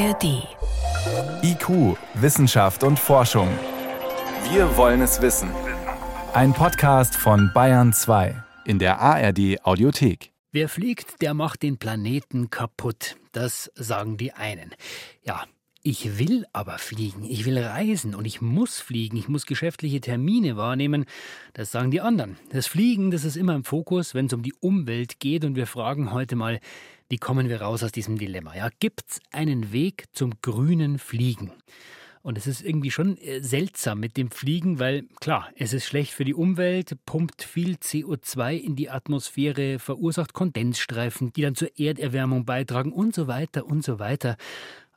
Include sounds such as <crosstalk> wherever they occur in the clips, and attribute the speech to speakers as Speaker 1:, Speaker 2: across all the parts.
Speaker 1: ARD.
Speaker 2: IQ, Wissenschaft und Forschung. Wir wollen es wissen. Ein Podcast von Bayern 2 in der ARD Audiothek.
Speaker 3: Wer fliegt, der macht den Planeten kaputt. Das sagen die einen. Ja, ich will aber fliegen, ich will reisen und ich muss fliegen, ich muss geschäftliche Termine wahrnehmen. Das sagen die anderen. Das Fliegen, das ist immer im Fokus, wenn es um die Umwelt geht und wir fragen heute mal, wie kommen wir raus aus diesem Dilemma? Ja, gibt's einen Weg zum grünen Fliegen? Und es ist irgendwie schon äh, seltsam mit dem Fliegen, weil klar, es ist schlecht für die Umwelt, pumpt viel CO2 in die Atmosphäre, verursacht Kondensstreifen, die dann zur Erderwärmung beitragen und so weiter und so weiter.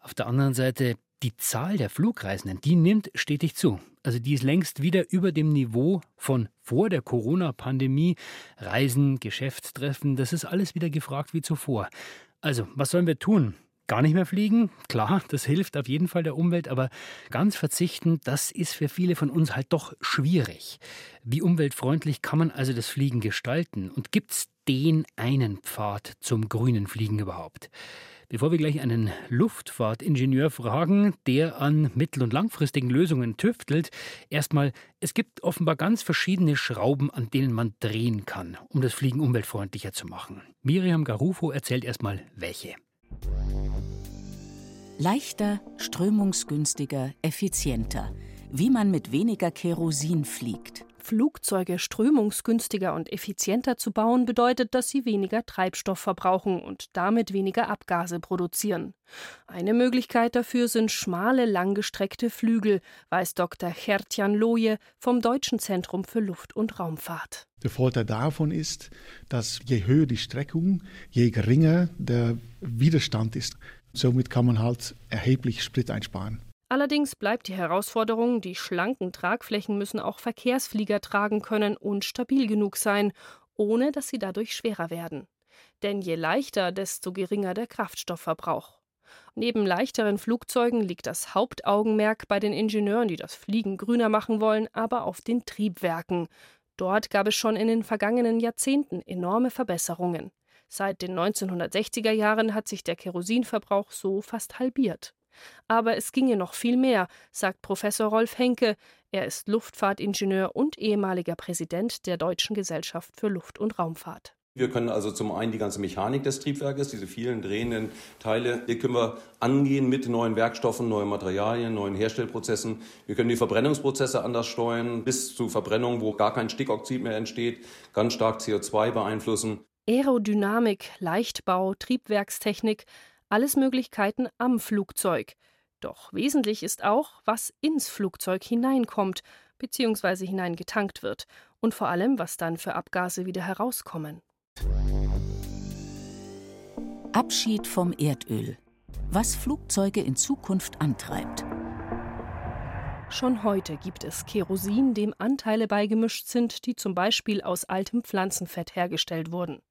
Speaker 3: Auf der anderen Seite, die Zahl der Flugreisenden, die nimmt stetig zu. Also die ist längst wieder über dem Niveau von vor der Corona-Pandemie. Reisen, Geschäftstreffen, das ist alles wieder gefragt wie zuvor. Also, was sollen wir tun? Gar nicht mehr fliegen? Klar, das hilft auf jeden Fall der Umwelt, aber ganz verzichten, das ist für viele von uns halt doch schwierig. Wie umweltfreundlich kann man also das Fliegen gestalten? Und gibt es den einen Pfad zum grünen Fliegen überhaupt? Bevor wir gleich einen Luftfahrtingenieur fragen, der an mittel- und langfristigen Lösungen tüftelt, erstmal, es gibt offenbar ganz verschiedene Schrauben, an denen man drehen kann, um das Fliegen umweltfreundlicher zu machen. Miriam Garufo erzählt erstmal welche.
Speaker 4: Leichter, strömungsgünstiger, effizienter. Wie man mit weniger Kerosin fliegt.
Speaker 5: Flugzeuge strömungsgünstiger und effizienter zu bauen, bedeutet, dass sie weniger Treibstoff verbrauchen und damit weniger Abgase produzieren. Eine Möglichkeit dafür sind schmale, langgestreckte Flügel, weiß Dr. Gertjan Loje vom Deutschen Zentrum für Luft- und Raumfahrt.
Speaker 6: Der Vorteil davon ist, dass je höher die Streckung, je geringer der Widerstand ist. Somit kann man halt erheblich Sprit einsparen.
Speaker 5: Allerdings bleibt die Herausforderung, die schlanken Tragflächen müssen auch Verkehrsflieger tragen können und stabil genug sein, ohne dass sie dadurch schwerer werden. Denn je leichter, desto geringer der Kraftstoffverbrauch. Neben leichteren Flugzeugen liegt das Hauptaugenmerk bei den Ingenieuren, die das Fliegen grüner machen wollen, aber auf den Triebwerken. Dort gab es schon in den vergangenen Jahrzehnten enorme Verbesserungen. Seit den 1960er Jahren hat sich der Kerosinverbrauch so fast halbiert. Aber es ginge noch viel mehr, sagt Professor Rolf Henke. Er ist Luftfahrtingenieur und ehemaliger Präsident der Deutschen Gesellschaft für Luft- und Raumfahrt.
Speaker 7: Wir können also zum einen die ganze Mechanik des Triebwerkes, diese vielen drehenden Teile, die können wir angehen mit neuen Werkstoffen, neuen Materialien, neuen Herstellprozessen. Wir können die Verbrennungsprozesse anders steuern, bis zu Verbrennung, wo gar kein Stickoxid mehr entsteht, ganz stark CO2 beeinflussen.
Speaker 5: Aerodynamik, Leichtbau, Triebwerkstechnik, alles Möglichkeiten am Flugzeug. Doch wesentlich ist auch, was ins Flugzeug hineinkommt bzw. hineingetankt wird und vor allem, was dann für Abgase wieder herauskommen.
Speaker 4: Abschied vom Erdöl. Was Flugzeuge in Zukunft antreibt.
Speaker 5: Schon heute gibt es Kerosin, dem Anteile beigemischt sind, die zum Beispiel aus altem Pflanzenfett hergestellt wurden.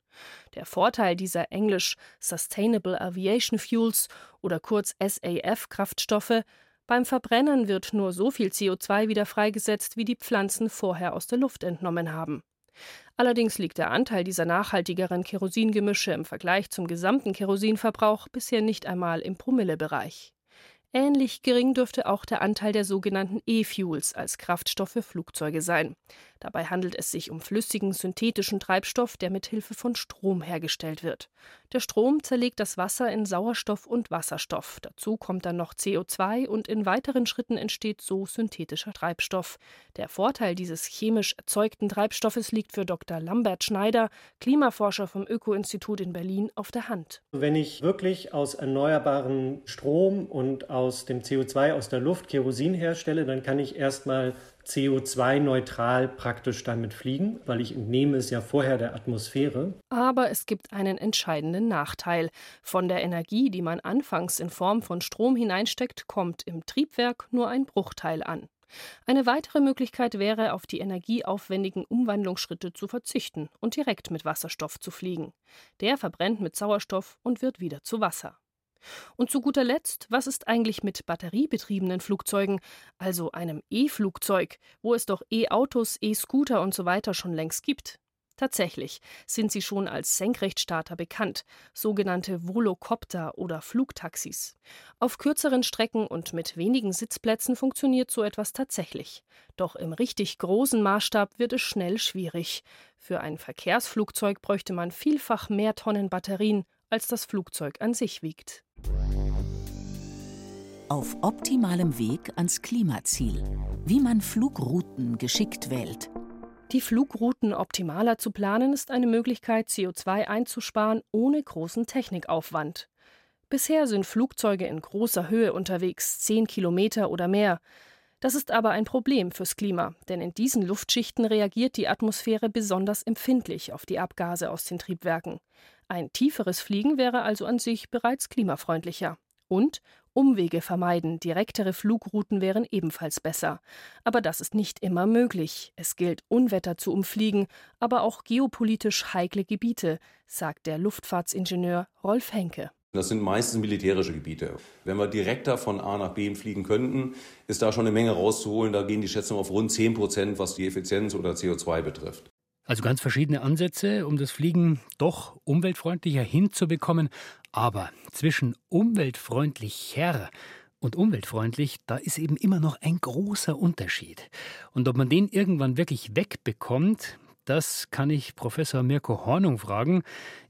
Speaker 5: Der Vorteil dieser englisch Sustainable Aviation Fuels oder kurz SAF-Kraftstoffe beim Verbrennen wird nur so viel CO2 wieder freigesetzt, wie die Pflanzen vorher aus der Luft entnommen haben. Allerdings liegt der Anteil dieser nachhaltigeren Kerosingemische im Vergleich zum gesamten Kerosinverbrauch bisher nicht einmal im Promillebereich. Ähnlich gering dürfte auch der Anteil der sogenannten E-Fuels als Kraftstoff für Flugzeuge sein. Dabei handelt es sich um flüssigen synthetischen Treibstoff, der mit Hilfe von Strom hergestellt wird. Der Strom zerlegt das Wasser in Sauerstoff und Wasserstoff. Dazu kommt dann noch CO2 und in weiteren Schritten entsteht so synthetischer Treibstoff. Der Vorteil dieses chemisch erzeugten Treibstoffes liegt für Dr. Lambert Schneider, Klimaforscher vom Öko-Institut in Berlin, auf der Hand.
Speaker 8: Wenn ich wirklich aus erneuerbaren Strom und aus dem CO2 aus der Luft Kerosin herstelle, dann kann ich erstmal CO2-neutral praktisch damit fliegen, weil ich entnehme es ja vorher der Atmosphäre.
Speaker 5: Aber es gibt einen entscheidenden Nachteil. Von der Energie, die man anfangs in Form von Strom hineinsteckt, kommt im Triebwerk nur ein Bruchteil an. Eine weitere Möglichkeit wäre, auf die energieaufwendigen Umwandlungsschritte zu verzichten und direkt mit Wasserstoff zu fliegen. Der verbrennt mit Sauerstoff und wird wieder zu Wasser. Und zu guter Letzt, was ist eigentlich mit batteriebetriebenen Flugzeugen, also einem E-Flugzeug, wo es doch E-Autos, E-Scooter und so weiter schon längst gibt? Tatsächlich sind sie schon als Senkrechtstarter bekannt, sogenannte Volocopter oder Flugtaxis. Auf kürzeren Strecken und mit wenigen Sitzplätzen funktioniert so etwas tatsächlich. Doch im richtig großen Maßstab wird es schnell schwierig. Für ein Verkehrsflugzeug bräuchte man vielfach mehr Tonnen Batterien, als das Flugzeug an sich wiegt.
Speaker 4: Auf optimalem Weg ans Klimaziel. Wie man Flugrouten geschickt wählt.
Speaker 5: Die Flugrouten optimaler zu planen ist eine Möglichkeit, CO2 einzusparen ohne großen Technikaufwand. Bisher sind Flugzeuge in großer Höhe unterwegs, 10 Kilometer oder mehr. Das ist aber ein Problem fürs Klima, denn in diesen Luftschichten reagiert die Atmosphäre besonders empfindlich auf die Abgase aus den Triebwerken. Ein tieferes Fliegen wäre also an sich bereits klimafreundlicher. Und Umwege vermeiden, direktere Flugrouten wären ebenfalls besser. Aber das ist nicht immer möglich. Es gilt, Unwetter zu umfliegen, aber auch geopolitisch heikle Gebiete, sagt der Luftfahrtsingenieur Rolf Henke.
Speaker 7: Das sind meistens militärische Gebiete. Wenn wir direkter von A nach B fliegen könnten, ist da schon eine Menge rauszuholen. Da gehen die Schätzungen auf rund 10 Prozent, was die Effizienz oder CO2 betrifft.
Speaker 3: Also ganz verschiedene Ansätze, um das Fliegen doch umweltfreundlicher hinzubekommen. Aber zwischen umweltfreundlicher und umweltfreundlich, da ist eben immer noch ein großer Unterschied. Und ob man den irgendwann wirklich wegbekommt, das kann ich Professor Mirko Hornung fragen.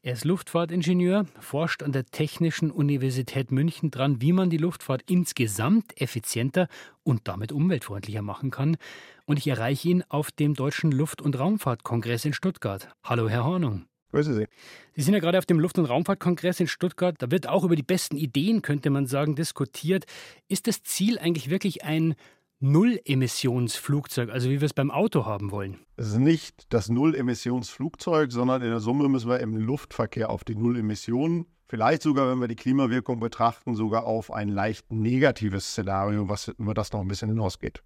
Speaker 3: Er ist Luftfahrtingenieur, forscht an der Technischen Universität München dran, wie man die Luftfahrt insgesamt effizienter und damit umweltfreundlicher machen kann. Und ich erreiche ihn auf dem Deutschen Luft- und Raumfahrtkongress in Stuttgart. Hallo, Herr Hornung.
Speaker 1: Grüße Sie.
Speaker 3: Sie sind ja gerade auf dem Luft- und Raumfahrtkongress in Stuttgart. Da wird auch über die besten Ideen, könnte man sagen, diskutiert. Ist das Ziel eigentlich wirklich ein Null-Emissionsflugzeug, also wie wir es beim Auto haben wollen?
Speaker 1: Es ist nicht das Null-Emissionsflugzeug, sondern in der Summe müssen wir im Luftverkehr auf die Null-Emissionen Vielleicht sogar, wenn wir die Klimawirkung betrachten, sogar auf ein leicht negatives Szenario, was über das noch ein bisschen hinausgeht.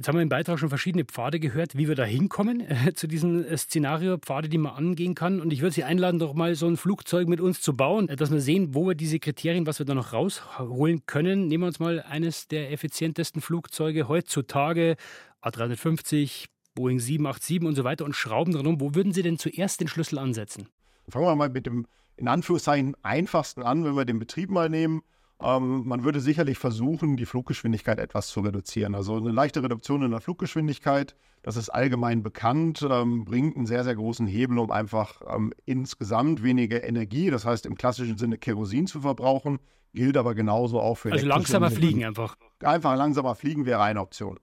Speaker 3: Jetzt haben wir im Beitrag schon verschiedene Pfade gehört, wie wir da hinkommen <laughs> äh, zu diesem äh, Szenario, Pfade, die man angehen kann. Und ich würde Sie einladen, doch mal so ein Flugzeug mit uns zu bauen, äh, dass wir sehen, wo wir diese Kriterien, was wir da noch rausholen können. Nehmen wir uns mal eines der effizientesten Flugzeuge heutzutage, A350, Boeing 787 und so weiter und schrauben dran um. Wo würden Sie denn zuerst den Schlüssel ansetzen?
Speaker 1: Fangen wir mal mit dem in Anführungszeichen einfachsten an, wenn wir den Betrieb mal nehmen. Ähm, man würde sicherlich versuchen, die Fluggeschwindigkeit etwas zu reduzieren. Also eine leichte Reduktion in der Fluggeschwindigkeit, das ist allgemein bekannt, ähm, bringt einen sehr, sehr großen Hebel, um einfach ähm, insgesamt weniger Energie, das heißt im klassischen Sinne Kerosin zu verbrauchen, gilt aber genauso auch für
Speaker 3: Also langsamer fliegen einfach.
Speaker 1: Einfach langsamer fliegen wäre eine Option.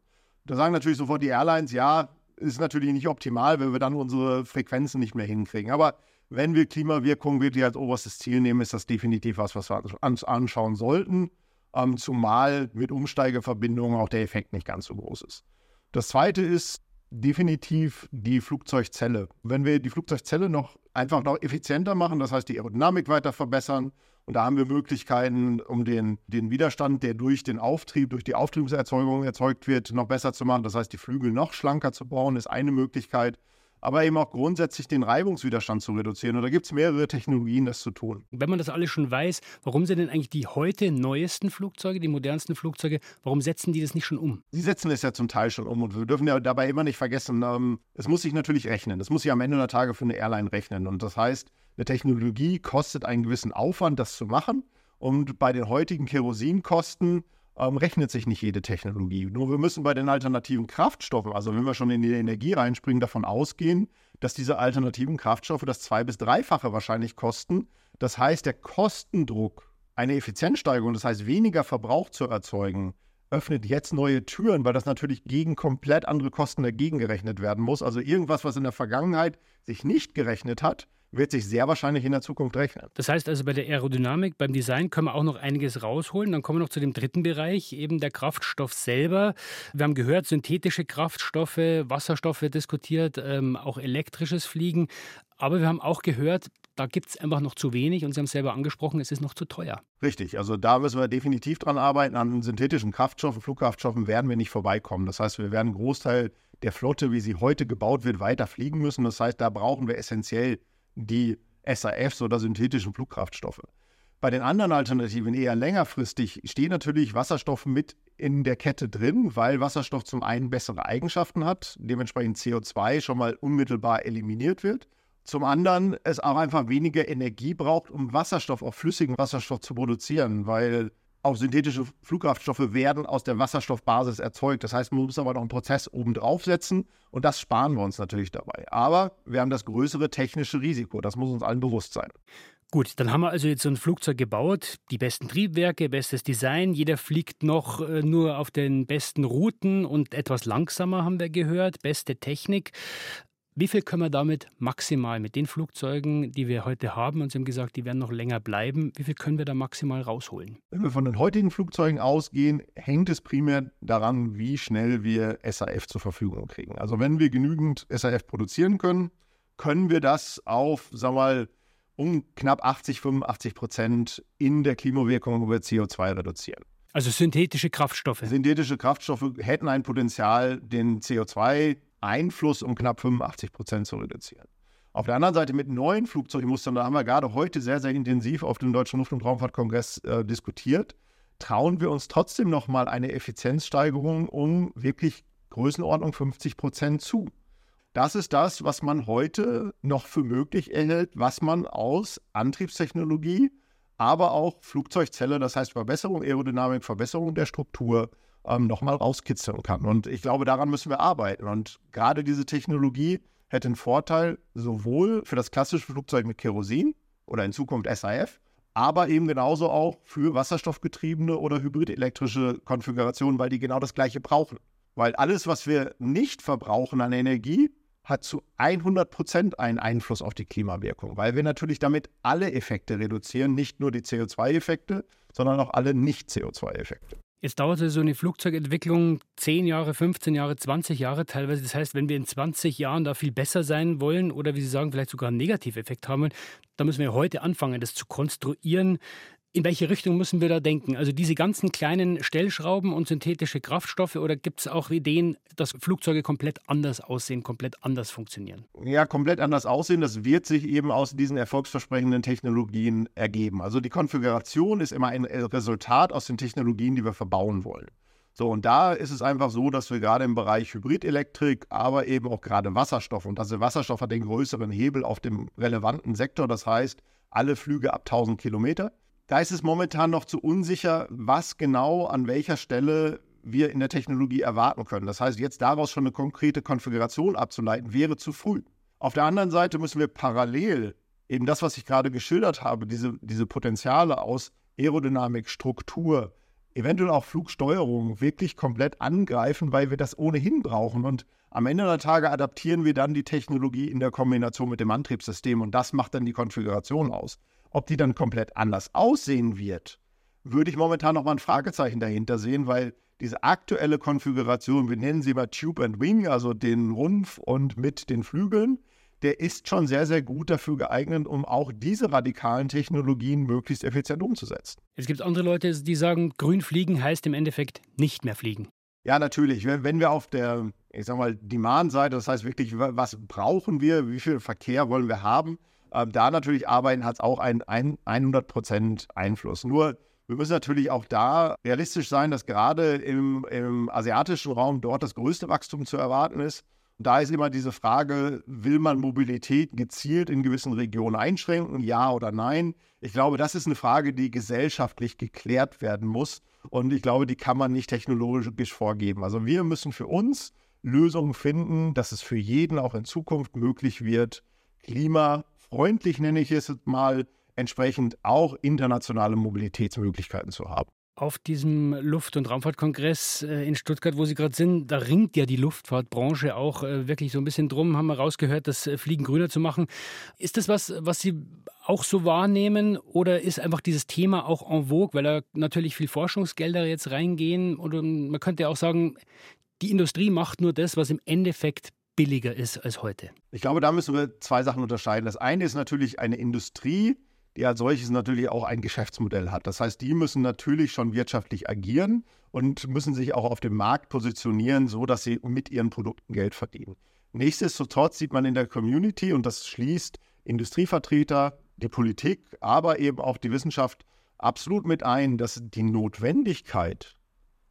Speaker 1: Da sagen natürlich sofort die Airlines, ja, ist natürlich nicht optimal, wenn wir dann unsere Frequenzen nicht mehr hinkriegen. Aber wenn wir Klimawirkung wirklich als oberstes Ziel nehmen, ist das definitiv was, was wir uns anschauen sollten. Ähm, zumal mit Umsteigeverbindungen auch der Effekt nicht ganz so groß ist. Das zweite ist definitiv die Flugzeugzelle. Wenn wir die Flugzeugzelle noch einfach noch effizienter machen, das heißt die Aerodynamik weiter verbessern, und da haben wir Möglichkeiten, um den, den Widerstand, der durch den Auftrieb, durch die Auftriebserzeugung erzeugt wird, noch besser zu machen. Das heißt, die Flügel noch schlanker zu bauen, ist eine Möglichkeit aber eben auch grundsätzlich den Reibungswiderstand zu reduzieren. Und da gibt es mehrere Technologien, das zu tun.
Speaker 3: Wenn man das alles schon weiß, warum sind denn eigentlich die heute neuesten Flugzeuge, die modernsten Flugzeuge, warum setzen die das nicht schon um?
Speaker 1: Sie setzen es ja zum Teil schon um und wir dürfen ja dabei immer nicht vergessen, ähm, es muss sich natürlich rechnen. Es muss sich am Ende der Tage für eine Airline rechnen. Und das heißt, eine Technologie kostet einen gewissen Aufwand, das zu machen. Und bei den heutigen Kerosinkosten ähm, rechnet sich nicht jede Technologie. Nur wir müssen bei den alternativen Kraftstoffen, also wenn wir schon in die Energie reinspringen, davon ausgehen, dass diese alternativen Kraftstoffe das zwei- bis dreifache wahrscheinlich kosten. Das heißt, der Kostendruck, eine Effizienzsteigerung, das heißt weniger Verbrauch zu erzeugen, öffnet jetzt neue Türen, weil das natürlich gegen komplett andere Kosten dagegen gerechnet werden muss. Also irgendwas, was in der Vergangenheit sich nicht gerechnet hat, wird sich sehr wahrscheinlich in der Zukunft rechnen.
Speaker 3: Das heißt also, bei der Aerodynamik, beim Design können wir auch noch einiges rausholen. Dann kommen wir noch zu dem dritten Bereich, eben der Kraftstoff selber. Wir haben gehört, synthetische Kraftstoffe, Wasserstoff wird diskutiert, ähm, auch elektrisches Fliegen. Aber wir haben auch gehört, da gibt es einfach noch zu wenig und Sie haben es selber angesprochen, es ist noch zu teuer.
Speaker 1: Richtig, also da müssen wir definitiv dran arbeiten. An synthetischen Kraftstoffen, Flugkraftstoffen werden wir nicht vorbeikommen. Das heißt, wir werden einen Großteil der Flotte, wie sie heute gebaut wird, weiter fliegen müssen. Das heißt, da brauchen wir essentiell die SAFs oder synthetischen Flugkraftstoffe. Bei den anderen Alternativen eher längerfristig steht natürlich Wasserstoff mit in der Kette drin, weil Wasserstoff zum einen bessere Eigenschaften hat, dementsprechend CO2 schon mal unmittelbar eliminiert wird Zum anderen es auch einfach weniger Energie braucht, um Wasserstoff, auch flüssigen Wasserstoff zu produzieren, weil auch synthetische Flugkraftstoffe werden aus der Wasserstoffbasis erzeugt. Das heißt, man muss aber noch einen Prozess oben draufsetzen und das sparen wir uns natürlich dabei. Aber wir haben das größere technische Risiko, das muss uns allen bewusst sein.
Speaker 3: Gut, dann haben wir also jetzt so ein Flugzeug gebaut, die besten Triebwerke, bestes Design, jeder fliegt noch äh, nur auf den besten Routen und etwas langsamer haben wir gehört, beste Technik. Wie viel können wir damit maximal mit den Flugzeugen, die wir heute haben, und Sie haben gesagt, die werden noch länger bleiben, wie viel können wir da maximal rausholen?
Speaker 1: Wenn wir von den heutigen Flugzeugen ausgehen, hängt es primär daran, wie schnell wir SAF zur Verfügung kriegen. Also wenn wir genügend SAF produzieren können, können wir das auf, sagen wir mal, um knapp 80, 85 Prozent in der Klimawirkung über CO2 reduzieren.
Speaker 3: Also synthetische Kraftstoffe.
Speaker 1: Synthetische Kraftstoffe hätten ein Potenzial, den CO2-Einfluss um knapp 85 Prozent zu reduzieren. Auf der anderen Seite mit neuen Flugzeugmustern, da haben wir gerade heute sehr, sehr intensiv auf dem Deutschen Luft- und Raumfahrtkongress äh, diskutiert, trauen wir uns trotzdem nochmal eine Effizienzsteigerung um wirklich Größenordnung 50 Prozent zu. Das ist das, was man heute noch für möglich erhält, was man aus Antriebstechnologie, aber auch Flugzeugzelle, das heißt Verbesserung Aerodynamik, Verbesserung der Struktur, ähm, nochmal rauskitzeln kann. Und ich glaube, daran müssen wir arbeiten. Und gerade diese Technologie hätte einen Vorteil sowohl für das klassische Flugzeug mit Kerosin oder in Zukunft SAF, aber eben genauso auch für wasserstoffgetriebene oder hybridelektrische Konfigurationen, weil die genau das Gleiche brauchen. Weil alles, was wir nicht verbrauchen an Energie, hat zu 100 Prozent einen Einfluss auf die Klimawirkung, weil wir natürlich damit alle Effekte reduzieren, nicht nur die CO2-Effekte, sondern auch alle Nicht-CO2-Effekte.
Speaker 3: Jetzt dauert so eine Flugzeugentwicklung 10 Jahre, 15 Jahre, 20 Jahre teilweise. Das heißt, wenn wir in 20 Jahren da viel besser sein wollen oder wie Sie sagen, vielleicht sogar einen Negativeffekt haben, dann müssen wir heute anfangen, das zu konstruieren. In welche Richtung müssen wir da denken? Also diese ganzen kleinen Stellschrauben und synthetische Kraftstoffe oder gibt es auch Ideen, dass Flugzeuge komplett anders aussehen, komplett anders funktionieren?
Speaker 1: Ja, komplett anders aussehen. Das wird sich eben aus diesen erfolgsversprechenden Technologien ergeben. Also die Konfiguration ist immer ein Resultat aus den Technologien, die wir verbauen wollen. So, und da ist es einfach so, dass wir gerade im Bereich Hybridelektrik, aber eben auch gerade Wasserstoff, und also Wasserstoff hat den größeren Hebel auf dem relevanten Sektor, das heißt alle Flüge ab 1000 Kilometer, da ist es momentan noch zu unsicher, was genau an welcher Stelle wir in der Technologie erwarten können. Das heißt, jetzt daraus schon eine konkrete Konfiguration abzuleiten, wäre zu früh. Auf der anderen Seite müssen wir parallel eben das, was ich gerade geschildert habe, diese, diese Potenziale aus Aerodynamik, Struktur, eventuell auch Flugsteuerung wirklich komplett angreifen, weil wir das ohnehin brauchen. Und am Ende der Tage adaptieren wir dann die Technologie in der Kombination mit dem Antriebssystem und das macht dann die Konfiguration aus. Ob die dann komplett anders aussehen wird, würde ich momentan noch mal ein Fragezeichen dahinter sehen, weil diese aktuelle Konfiguration, wir nennen sie mal Tube and Wing, also den Rumpf und mit den Flügeln, der ist schon sehr, sehr gut dafür geeignet, um auch diese radikalen Technologien möglichst effizient umzusetzen.
Speaker 3: Es gibt andere Leute, die sagen, grün fliegen heißt im Endeffekt nicht mehr fliegen.
Speaker 1: Ja, natürlich. Wenn wir auf der, ich sag mal, Demand-Seite, das heißt wirklich, was brauchen wir, wie viel Verkehr wollen wir haben, ähm, da natürlich arbeiten, hat es auch einen, einen 100% Einfluss. Nur wir müssen natürlich auch da realistisch sein, dass gerade im, im asiatischen Raum dort das größte Wachstum zu erwarten ist. Und da ist immer diese Frage, will man Mobilität gezielt in gewissen Regionen einschränken, ja oder nein? Ich glaube, das ist eine Frage, die gesellschaftlich geklärt werden muss. Und ich glaube, die kann man nicht technologisch vorgeben. Also wir müssen für uns Lösungen finden, dass es für jeden auch in Zukunft möglich wird, Klima freundlich, nenne ich es mal, entsprechend auch internationale Mobilitätsmöglichkeiten zu haben.
Speaker 3: Auf diesem Luft- und Raumfahrtkongress äh, in Stuttgart, wo Sie gerade sind, da ringt ja die Luftfahrtbranche auch äh, wirklich so ein bisschen drum, haben wir rausgehört, das äh, Fliegen grüner zu machen. Ist das was, was Sie auch so wahrnehmen oder ist einfach dieses Thema auch en vogue, weil da natürlich viel Forschungsgelder jetzt reingehen? Oder man könnte ja auch sagen, die Industrie macht nur das, was im Endeffekt billiger ist als heute?
Speaker 1: Ich glaube, da müssen wir zwei Sachen unterscheiden. Das eine ist natürlich eine Industrie, die als solches natürlich auch ein Geschäftsmodell hat. Das heißt, die müssen natürlich schon wirtschaftlich agieren und müssen sich auch auf dem Markt positionieren, so dass sie mit ihren Produkten Geld verdienen. Nichtsdestotrotz sieht man in der Community, und das schließt Industrievertreter, die Politik, aber eben auch die Wissenschaft absolut mit ein, dass die Notwendigkeit,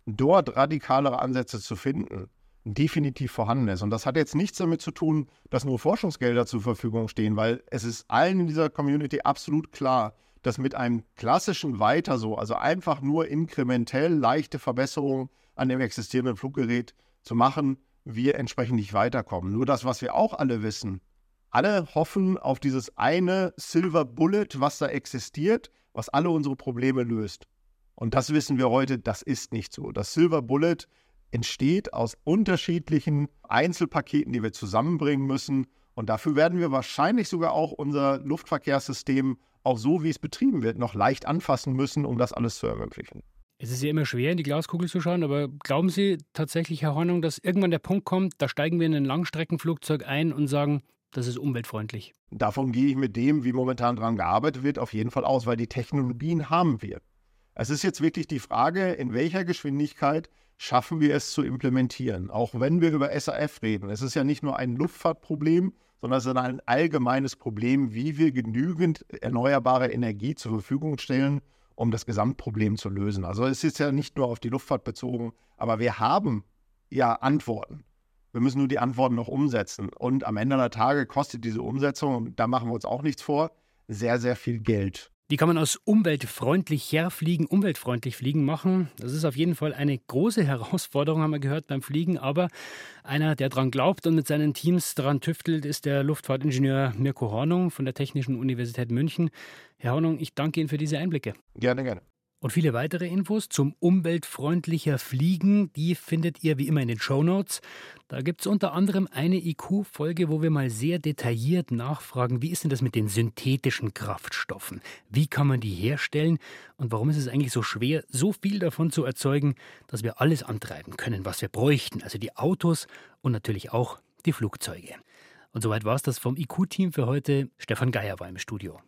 Speaker 1: dort radikalere Ansätze zu finden, definitiv vorhanden ist. Und das hat jetzt nichts damit zu tun, dass nur Forschungsgelder zur Verfügung stehen, weil es ist allen in dieser Community absolut klar, dass mit einem klassischen Weiter so, also einfach nur inkrementell leichte Verbesserungen an dem existierenden Fluggerät zu machen, wir entsprechend nicht weiterkommen. Nur das, was wir auch alle wissen, alle hoffen auf dieses eine Silver Bullet, was da existiert, was alle unsere Probleme löst. Und das wissen wir heute, das ist nicht so. Das Silver Bullet entsteht aus unterschiedlichen Einzelpaketen, die wir zusammenbringen müssen. Und dafür werden wir wahrscheinlich sogar auch unser Luftverkehrssystem, auch so wie es betrieben wird, noch leicht anfassen müssen, um das alles zu ermöglichen.
Speaker 3: Es ist ja immer schwer, in die Glaskugel zu schauen, aber glauben Sie tatsächlich, Herr Hornung, dass irgendwann der Punkt kommt, da steigen wir in ein Langstreckenflugzeug ein und sagen, das ist umweltfreundlich?
Speaker 1: Davon gehe ich mit dem, wie momentan daran gearbeitet wird, auf jeden Fall aus, weil die Technologien haben wir. Es ist jetzt wirklich die Frage, in welcher Geschwindigkeit schaffen wir es zu implementieren. Auch wenn wir über SAF reden. Es ist ja nicht nur ein Luftfahrtproblem, sondern es ist ein allgemeines Problem, wie wir genügend erneuerbare Energie zur Verfügung stellen, um das Gesamtproblem zu lösen. Also es ist ja nicht nur auf die Luftfahrt bezogen, aber wir haben ja Antworten. Wir müssen nur die Antworten noch umsetzen. Und am Ende der Tage kostet diese Umsetzung, und da machen wir uns auch nichts vor, sehr, sehr viel Geld.
Speaker 3: Wie kann man aus umweltfreundlicher Fliegen umweltfreundlich Fliegen machen? Das ist auf jeden Fall eine große Herausforderung, haben wir gehört beim Fliegen. Aber einer, der daran glaubt und mit seinen Teams daran tüftelt, ist der Luftfahrtingenieur Mirko Hornung von der Technischen Universität München. Herr Hornung, ich danke Ihnen für diese Einblicke.
Speaker 1: Gerne, gerne.
Speaker 3: Und viele weitere Infos zum umweltfreundlicher Fliegen, die findet ihr wie immer in den Show Notes. Da gibt es unter anderem eine IQ-Folge, wo wir mal sehr detailliert nachfragen, wie ist denn das mit den synthetischen Kraftstoffen? Wie kann man die herstellen? Und warum ist es eigentlich so schwer, so viel davon zu erzeugen, dass wir alles antreiben können, was wir bräuchten? Also die Autos und natürlich auch die Flugzeuge. Und soweit war es das vom IQ-Team für heute. Stefan Geier war im Studio.